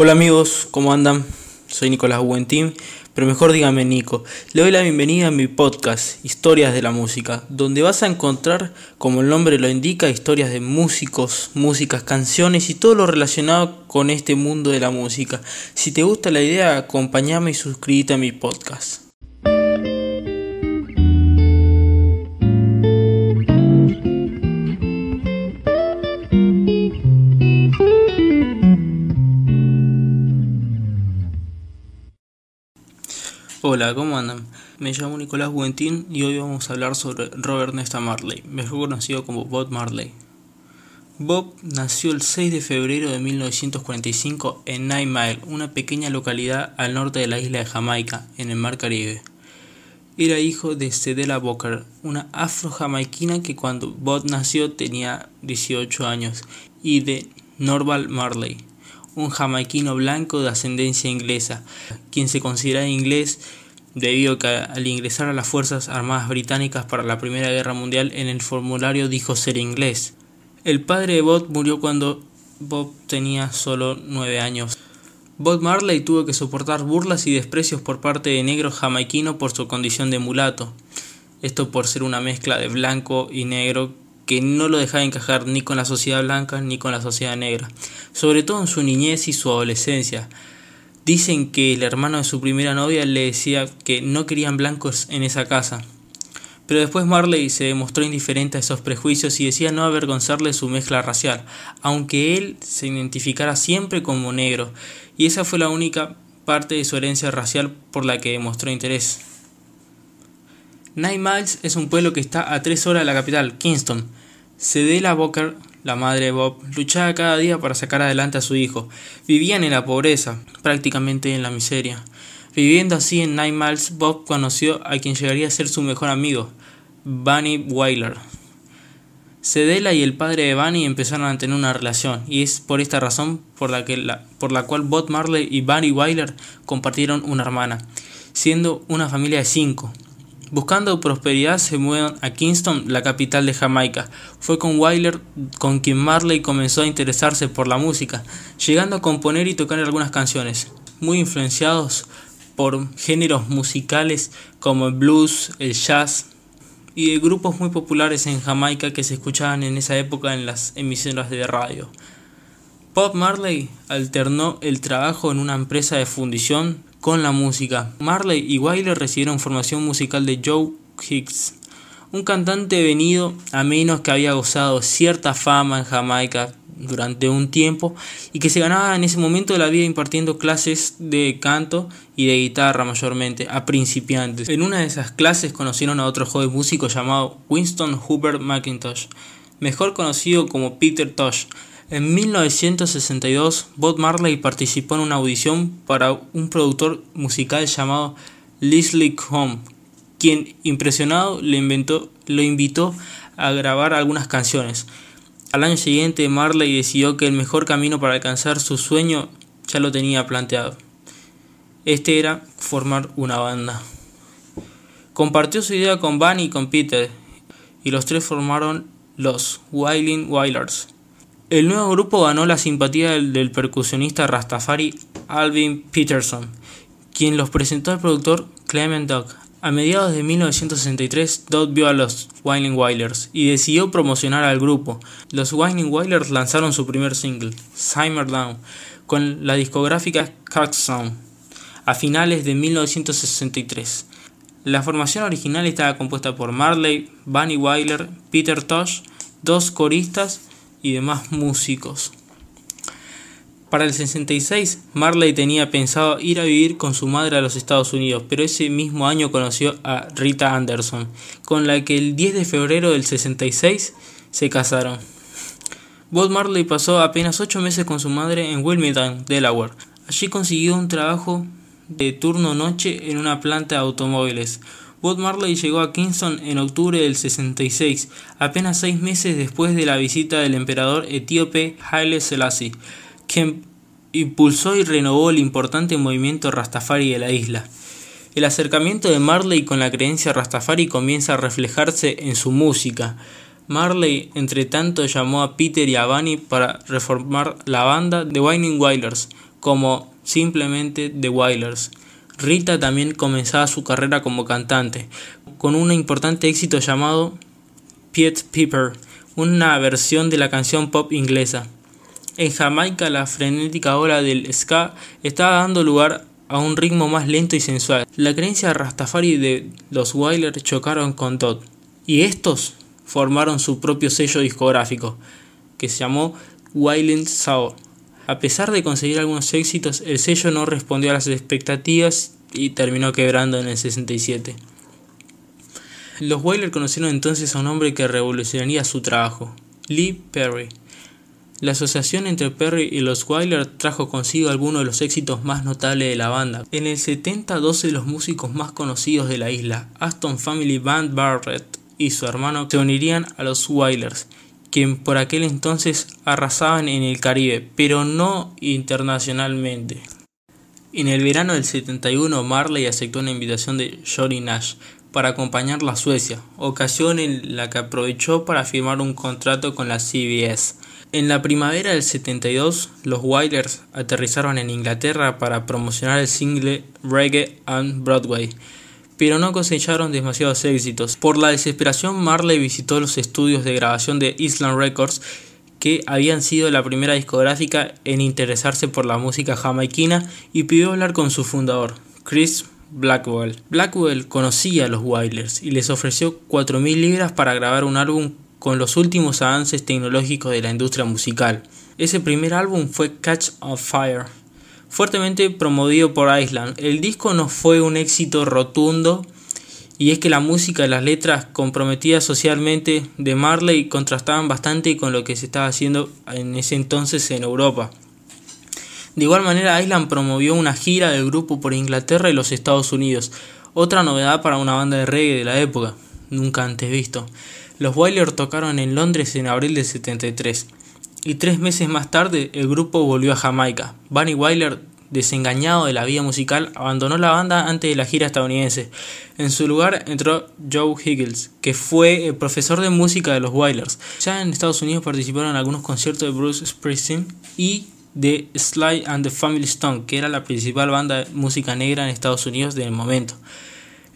Hola amigos, ¿cómo andan? Soy Nicolás Buentín, pero mejor dígame Nico. Le doy la bienvenida a mi podcast, Historias de la Música, donde vas a encontrar, como el nombre lo indica, historias de músicos, músicas, canciones y todo lo relacionado con este mundo de la música. Si te gusta la idea, acompáñame y suscríbete a mi podcast. Hola, ¿cómo andan? Me llamo Nicolás Buentín y hoy vamos a hablar sobre Robert Nesta Marley, mejor conocido como Bob Marley. Bob nació el 6 de febrero de 1945 en Nine Mile, una pequeña localidad al norte de la isla de Jamaica, en el Mar Caribe. Era hijo de Cedella Booker, una afro-jamaiquina que cuando Bob nació tenía 18 años, y de Norval Marley, un jamaiquino blanco de ascendencia inglesa, quien se considera inglés debido a que al ingresar a las Fuerzas Armadas Británicas para la Primera Guerra Mundial en el formulario dijo ser inglés. El padre de Bob murió cuando Bob tenía solo nueve años. Bob Marley tuvo que soportar burlas y desprecios por parte de negros jamaiquinos por su condición de mulato. Esto por ser una mezcla de blanco y negro que no lo dejaba encajar ni con la sociedad blanca ni con la sociedad negra, sobre todo en su niñez y su adolescencia. Dicen que el hermano de su primera novia le decía que no querían blancos en esa casa. Pero después Marley se demostró indiferente a esos prejuicios y decía no avergonzarle su mezcla racial, aunque él se identificara siempre como negro, y esa fue la única parte de su herencia racial por la que demostró interés. Nine Miles es un pueblo que está a tres horas de la capital, Kingston. Cedella Booker, la madre de Bob, luchaba cada día para sacar adelante a su hijo. Vivían en la pobreza, prácticamente en la miseria. Viviendo así en Nine Miles, Bob conoció a quien llegaría a ser su mejor amigo, Bunny Wyler. Cedella y el padre de Bunny empezaron a tener una relación, y es por esta razón por la, que por la cual Bob Marley y Bunny Wyler compartieron una hermana, siendo una familia de cinco. Buscando prosperidad se mueven a Kingston, la capital de Jamaica. Fue con Wyler con quien Marley comenzó a interesarse por la música, llegando a componer y tocar algunas canciones, muy influenciados por géneros musicales como el blues, el jazz y de grupos muy populares en Jamaica que se escuchaban en esa época en las emisoras de radio. Bob Marley alternó el trabajo en una empresa de fundición con la música. Marley y Wyler recibieron formación musical de Joe Hicks, un cantante venido a menos que había gozado cierta fama en Jamaica durante un tiempo y que se ganaba en ese momento de la vida impartiendo clases de canto y de guitarra mayormente a principiantes. En una de esas clases conocieron a otro joven músico llamado Winston Hubert McIntosh, mejor conocido como Peter Tosh, en 1962, Bob Marley participó en una audición para un productor musical llamado Leslie Home, quien, impresionado, le lo invitó a grabar algunas canciones. Al año siguiente, Marley decidió que el mejor camino para alcanzar su sueño ya lo tenía planteado. Este era formar una banda. Compartió su idea con Bunny y con Peter, y los tres formaron los Wailing Wailers. El nuevo grupo ganó la simpatía del, percusionista Rastafari Alvin Peterson, quien los presentó al productor Clement Doug. A mediados de 1963, Dodd vio a los Wailing Wailers y decidió promocionar al grupo. Los Wailing Wailers lanzaron su primer single, Simmer Down, con la discográfica Sound a finales de 1963. La formación original estaba compuesta por Marley, Bunny Wyler, Peter Tosh, dos coristas y demás músicos. Para el 66, Marley tenía pensado ir a vivir con su madre a los Estados Unidos, pero ese mismo año conoció a Rita Anderson, con la que el 10 de febrero del 66 se casaron. Bob Marley pasó apenas ocho meses con su madre en Wilmington, Delaware. Allí consiguió un trabajo de turno noche en una planta de automóviles, Bob Marley llegó a Kingston en octubre del 66, apenas seis meses después de la visita del emperador etíope Haile Selassie, quien impulsó y renovó el importante movimiento Rastafari de la isla. El acercamiento de Marley con la creencia Rastafari comienza a reflejarse en su música. Marley, entre tanto, llamó a Peter y a Bunny para reformar la banda The Winding Wailers, como simplemente The Wailers. Rita también comenzaba su carrera como cantante, con un importante éxito llamado Piet Piper, una versión de la canción pop inglesa. En Jamaica la frenética ola del ska estaba dando lugar a un ritmo más lento y sensual. La creencia Rastafari de los Wailers chocaron con Todd, y estos formaron su propio sello discográfico, que se llamó Wailing Soul. A pesar de conseguir algunos éxitos, el sello no respondió a las expectativas y terminó quebrando en el 67. Los Wailers conocieron entonces a un hombre que revolucionaría su trabajo, Lee Perry. La asociación entre Perry y los Wailers trajo consigo algunos de los éxitos más notables de la banda. En el 70, 12 de los músicos más conocidos de la isla, Aston Family Band Barrett y su hermano, se unirían a los Wailers quien por aquel entonces arrasaban en el Caribe, pero no internacionalmente. En el verano del 71 Marley aceptó una invitación de Johnny Nash para acompañarla a Suecia, ocasión en la que aprovechó para firmar un contrato con la CBS. En la primavera del 72, los Wailers aterrizaron en Inglaterra para promocionar el single Reggae on Broadway, pero no cosecharon demasiados éxitos. Por la desesperación, Marley visitó los estudios de grabación de Island Records, que habían sido la primera discográfica en interesarse por la música jamaiquina, y pidió hablar con su fundador, Chris Blackwell. Blackwell conocía a los Wailers y les ofreció 4.000 libras para grabar un álbum con los últimos avances tecnológicos de la industria musical. Ese primer álbum fue Catch on Fire, fuertemente promovido por Island. El disco no fue un éxito rotundo y es que la música y las letras comprometidas socialmente de Marley contrastaban bastante con lo que se estaba haciendo en ese entonces en Europa. De igual manera, Island promovió una gira del grupo por Inglaterra y los Estados Unidos, otra novedad para una banda de reggae de la época, nunca antes visto. Los Wailers tocaron en Londres en abril del 73 y tres meses más tarde el grupo volvió a Jamaica. Bunny Wyler, desengañado de la vida musical, abandonó la banda antes de la gira estadounidense. En su lugar entró Joe Higgins, que fue el profesor de música de los Wailers. Ya en Estados Unidos participaron en algunos conciertos de Bruce Springsteen y de Sly and the Family Stone, que era la principal banda de música negra en Estados Unidos del momento.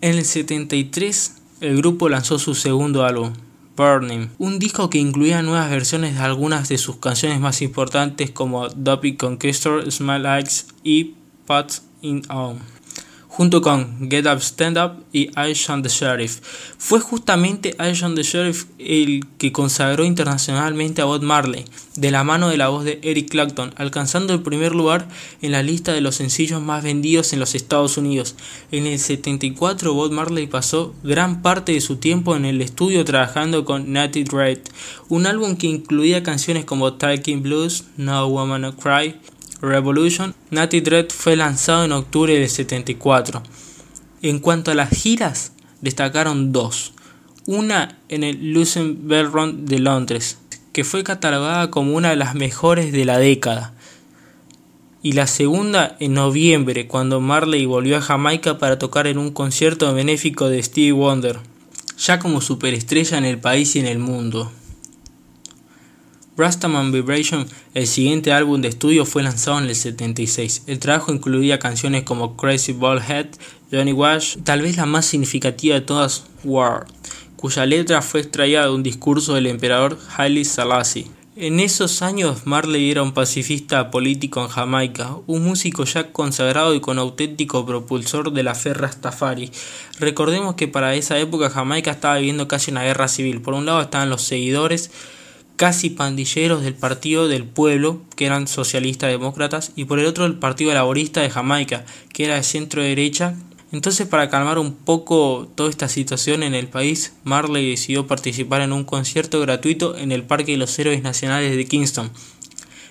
En el 73 el grupo lanzó su segundo álbum, Burning, un disco que incluía nuevas versiones de algunas de sus canciones más importantes como Dopey Conquistor, Smile Likes y Pat in On junto con Get Up Stand Up y I Shot the Sheriff. Fue justamente I Shot the Sheriff el que consagró internacionalmente a Bob Marley, de la mano de la voz de Eric Clapton, alcanzando el primer lugar en la lista de los sencillos más vendidos en los Estados Unidos. En el 74 Bob Marley pasó gran parte de su tiempo en el estudio trabajando con Natty Dread, un álbum que incluía canciones como Talking Blues, No Woman No Cry, Revolution, Natty Dread fue lanzado en octubre del 74. En cuanto a las giras, destacaron dos. Una en el Lucen Bellron de Londres, que fue catalogada como una de las mejores de la década. Y la segunda en noviembre, cuando Marley volvió a Jamaica para tocar en un concierto benéfico de Stevie Wonder, ya como superestrella en el país y en el mundo. Rastaman Vibration, el siguiente álbum de estudio, fue lanzado en el 76. El trabajo incluía canciones como Crazy Ball Head, Johnny Wash, tal vez la más significativa de todas, War, cuya letra fue extraída de un discurso del emperador Haile Selassie. En esos años Marley era un pacifista político en Jamaica, un músico ya consagrado y con auténtico propulsor de la fe Rastafari. Recordemos que para esa época Jamaica estaba viviendo casi una guerra civil. Por un lado estaban los seguidores casi pandilleros del Partido del Pueblo, que eran socialistas demócratas, y por el otro el Partido Laborista de Jamaica, que era de centro derecha. Entonces, para calmar un poco toda esta situación en el país, Marley decidió participar en un concierto gratuito en el Parque de los Héroes Nacionales de Kingston,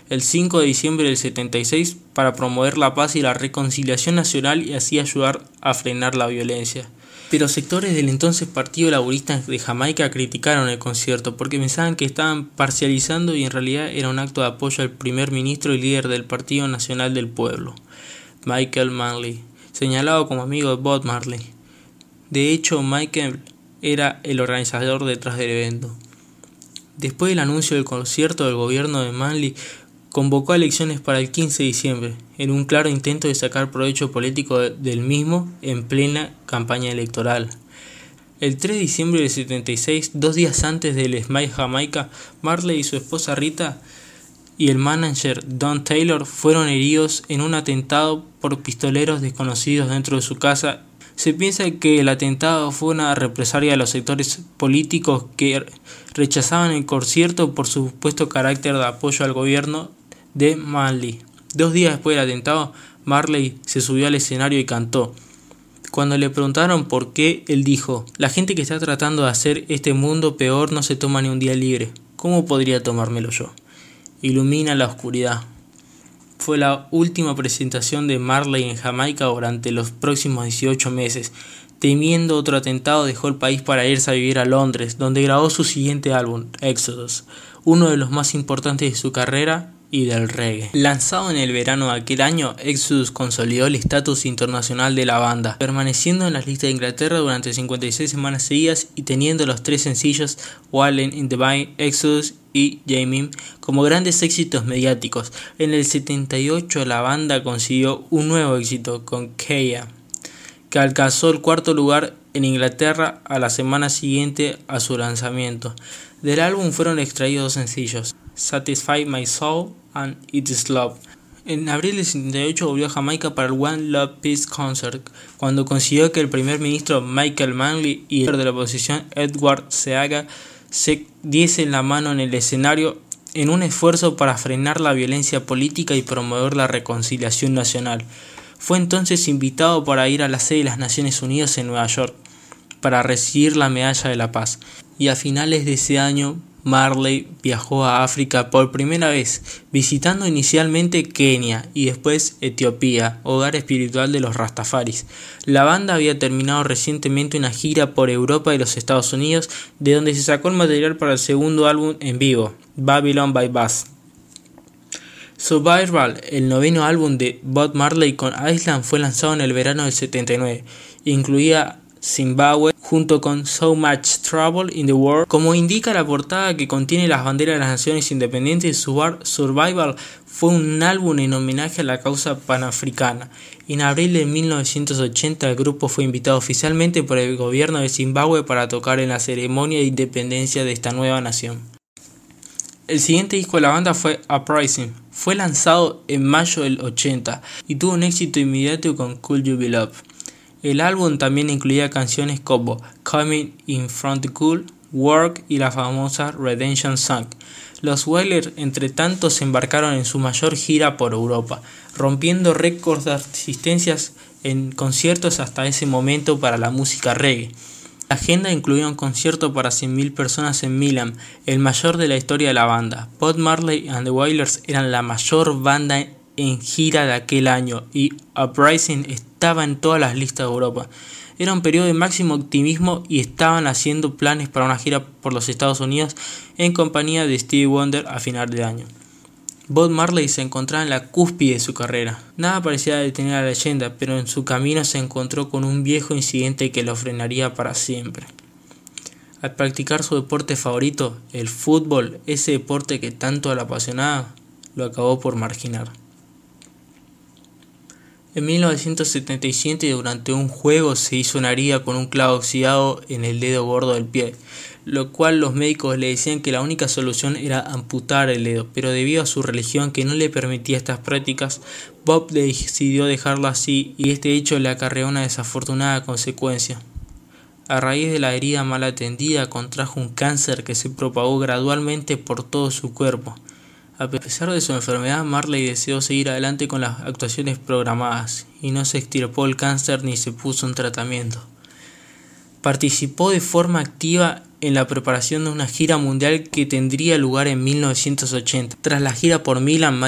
el 5 de diciembre del 76, para promover la paz y la reconciliación nacional y así ayudar a frenar la violencia. Pero sectores del entonces Partido Laborista de Jamaica criticaron el concierto porque pensaban que estaban parcializando y en realidad era un acto de apoyo al primer ministro y líder del Partido Nacional del Pueblo, Michael Manley, señalado como amigo de Bob Marley. De hecho, Michael era el organizador detrás del evento. Después del anuncio del concierto, el gobierno de Manley convocó a elecciones para el 15 de diciembre, en un claro intento de sacar provecho político del mismo en plena campaña electoral. El 3 de diciembre del 76, dos días antes del Smile Jamaica, Marley y su esposa Rita y el manager Don Taylor fueron heridos en un atentado por pistoleros desconocidos dentro de su casa. Se piensa que el atentado fue una represalia de los sectores políticos que rechazaban el concierto por su supuesto carácter de apoyo al gobierno de Marley. Dos días después del atentado, Marley se subió al escenario y cantó. Cuando le preguntaron por qué, él dijo, la gente que está tratando de hacer este mundo peor no se toma ni un día libre. ¿Cómo podría tomármelo yo? Ilumina la oscuridad. Fue la última presentación de Marley en Jamaica durante los próximos 18 meses. Temiendo otro atentado, dejó el país para irse a vivir a Londres, donde grabó su siguiente álbum, Exodus, uno de los más importantes de su carrera y del reggae. Lanzado en el verano de aquel año, Exodus consolidó el estatus internacional de la banda, permaneciendo en las listas de Inglaterra durante 56 semanas seguidas y teniendo los tres sencillos Wallen in the Vine, Exodus y Jamie como grandes éxitos mediáticos. En el 78 la banda consiguió un nuevo éxito con Kea, que alcanzó el cuarto lugar en Inglaterra a la semana siguiente a su lanzamiento. Del álbum fueron extraídos dos sencillos, Satisfy My Soul and It's Love. En abril del 78 volvió a Jamaica para el One Love Peace Concert, cuando consiguió que el primer ministro Michael Manley y el líder de la oposición Edward Seaga se diesen la mano en el escenario en un esfuerzo para frenar la violencia política y promover la reconciliación nacional. Fue entonces invitado para ir a la sede de las Naciones Unidas en Nueva York para recibir la Medalla de la Paz y a finales de ese año Marley viajó a África por primera vez, visitando inicialmente Kenia y después Etiopía, hogar espiritual de los Rastafaris. La banda había terminado recientemente una gira por Europa y los Estados Unidos, de donde se sacó el material para el segundo álbum en vivo, Babylon by Bass. Survival, el noveno álbum de Bob Marley con Island, fue lanzado en el verano del 79. Incluía Zimbabue junto con So Much Trouble in the World. Como indica la portada que contiene las banderas de las naciones independientes, Survival fue un álbum en homenaje a la causa panafricana. En abril de 1980 el grupo fue invitado oficialmente por el gobierno de Zimbabue para tocar en la ceremonia de independencia de esta nueva nación. El siguiente disco de la banda fue Uprising. Fue lanzado en mayo del 80 y tuvo un éxito inmediato con Cool You Be Love. El álbum también incluía canciones como Coming in Front Cool, Work y la famosa Redemption Song. Los Wailers, entre tanto, se embarcaron en su mayor gira por Europa, rompiendo récords de asistencias en conciertos hasta ese momento para la música reggae. La agenda incluía un concierto para 100.000 personas en Milan, el mayor de la historia de la banda. Bob Marley and the Wailers eran la mayor banda en gira de aquel año y Uprising estaba en todas las listas de Europa. Era un periodo de máximo optimismo y estaban haciendo planes para una gira por los Estados Unidos en compañía de Stevie Wonder a final de año. Bob Marley se encontraba en la cúspide de su carrera. Nada parecía detener a la leyenda, pero en su camino se encontró con un viejo incidente que lo frenaría para siempre. Al practicar su deporte favorito, el fútbol, ese deporte que tanto le apasionaba, lo acabó por marginar. En 1977 durante un juego se hizo una herida con un clavo oxidado en el dedo gordo del pie, lo cual los médicos le decían que la única solución era amputar el dedo, pero debido a su religión que no le permitía estas prácticas, Bob decidió dejarlo así y este hecho le acarreó una desafortunada consecuencia. A raíz de la herida mal atendida contrajo un cáncer que se propagó gradualmente por todo su cuerpo. A pesar de su enfermedad, Marley deseó seguir adelante con las actuaciones programadas y no se extirpó el cáncer ni se puso en tratamiento. Participó de forma activa en la preparación de una gira mundial que tendría lugar en 1980. Tras la gira por Milan,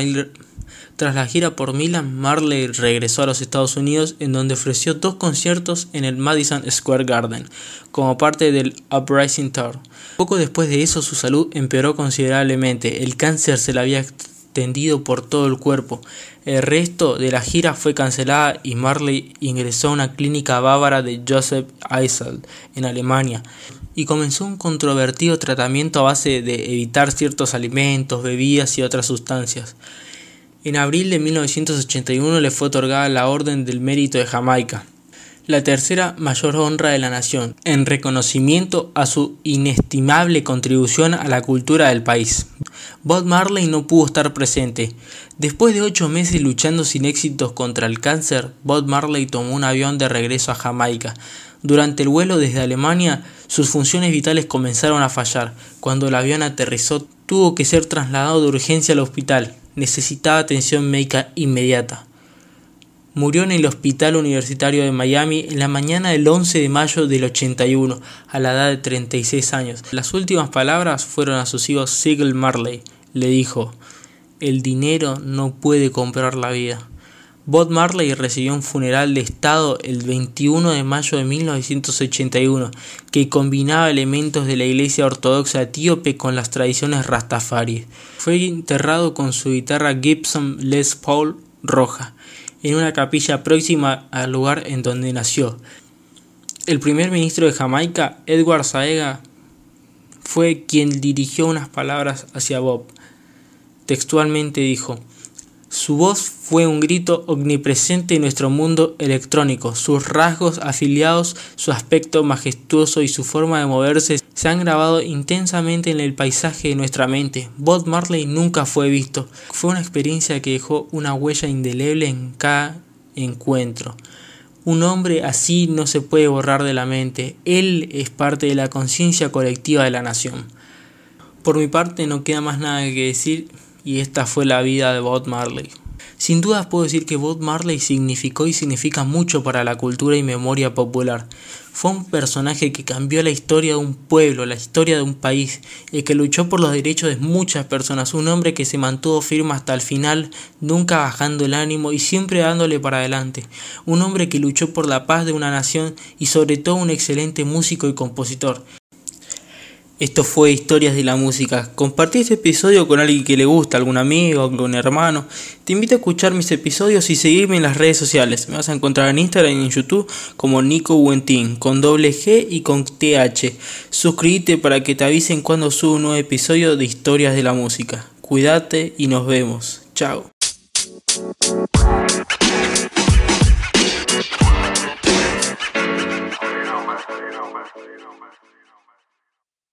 tras la gira por Milan, Marley regresó a los Estados Unidos en donde ofreció dos conciertos en el Madison Square Garden como parte del Uprising Tour. Poco después de eso su salud empeoró considerablemente, el cáncer se le había extendido por todo el cuerpo. El resto de la gira fue cancelada y Marley ingresó a una clínica bávara de Joseph Eisel en Alemania y comenzó un controvertido tratamiento a base de evitar ciertos alimentos, bebidas y otras sustancias. En abril de 1981 le fue otorgada la Orden del Mérito de Jamaica la tercera mayor honra de la nación, en reconocimiento a su inestimable contribución a la cultura del país. Bob Marley no pudo estar presente. Después de ocho meses luchando sin éxitos contra el cáncer, Bob Marley tomó un avión de regreso a Jamaica. Durante el vuelo desde Alemania, sus funciones vitales comenzaron a fallar. Cuando el avión aterrizó, tuvo que ser trasladado de urgencia al hospital. Necesitaba atención médica inmediata murió en el Hospital Universitario de Miami en la mañana del 11 de mayo del 81, a la edad de 36 años. Las últimas palabras fueron a sus hijos Sigel Marley. Le dijo, el dinero no puede comprar la vida. Bob Marley recibió un funeral de Estado el 21 de mayo de 1981 que combinaba elementos de la iglesia ortodoxa etíope con las tradiciones rastafari. Fue enterrado con su guitarra Gibson Les Paul roja en una capilla próxima al lugar en donde nació. El primer ministro de Jamaica, Edward Saega, fue quien dirigió unas palabras hacia Bob. Textualmente dijo, su voz fue un grito omnipresente en nuestro mundo electrónico. Sus rasgos afiliados, su aspecto majestuoso y su forma de moverse se han grabado intensamente en el paisaje de nuestra mente. Bob Marley nunca fue visto. Fue una experiencia que dejó una huella indeleble en cada encuentro. Un hombre así no se puede borrar de la mente. Él es parte de la conciencia colectiva de la nación. Por mi parte no queda más nada que decir y esta fue la vida de Bob Marley. Sin duda puedo decir que Bob Marley significó y significa mucho para la cultura y memoria popular. Fue un personaje que cambió la historia de un pueblo, la historia de un país, y que luchó por los derechos de muchas personas, un hombre que se mantuvo firme hasta el final, nunca bajando el ánimo y siempre dándole para adelante, un hombre que luchó por la paz de una nación y sobre todo un excelente músico y compositor. Esto fue Historias de la Música. Compartí este episodio con alguien que le gusta, algún amigo, algún hermano. Te invito a escuchar mis episodios y seguirme en las redes sociales. Me vas a encontrar en Instagram y en YouTube como Nico Buentín, con doble G y con TH. Suscríbete para que te avisen cuando subo un nuevo episodio de Historias de la Música. Cuídate y nos vemos. Chao.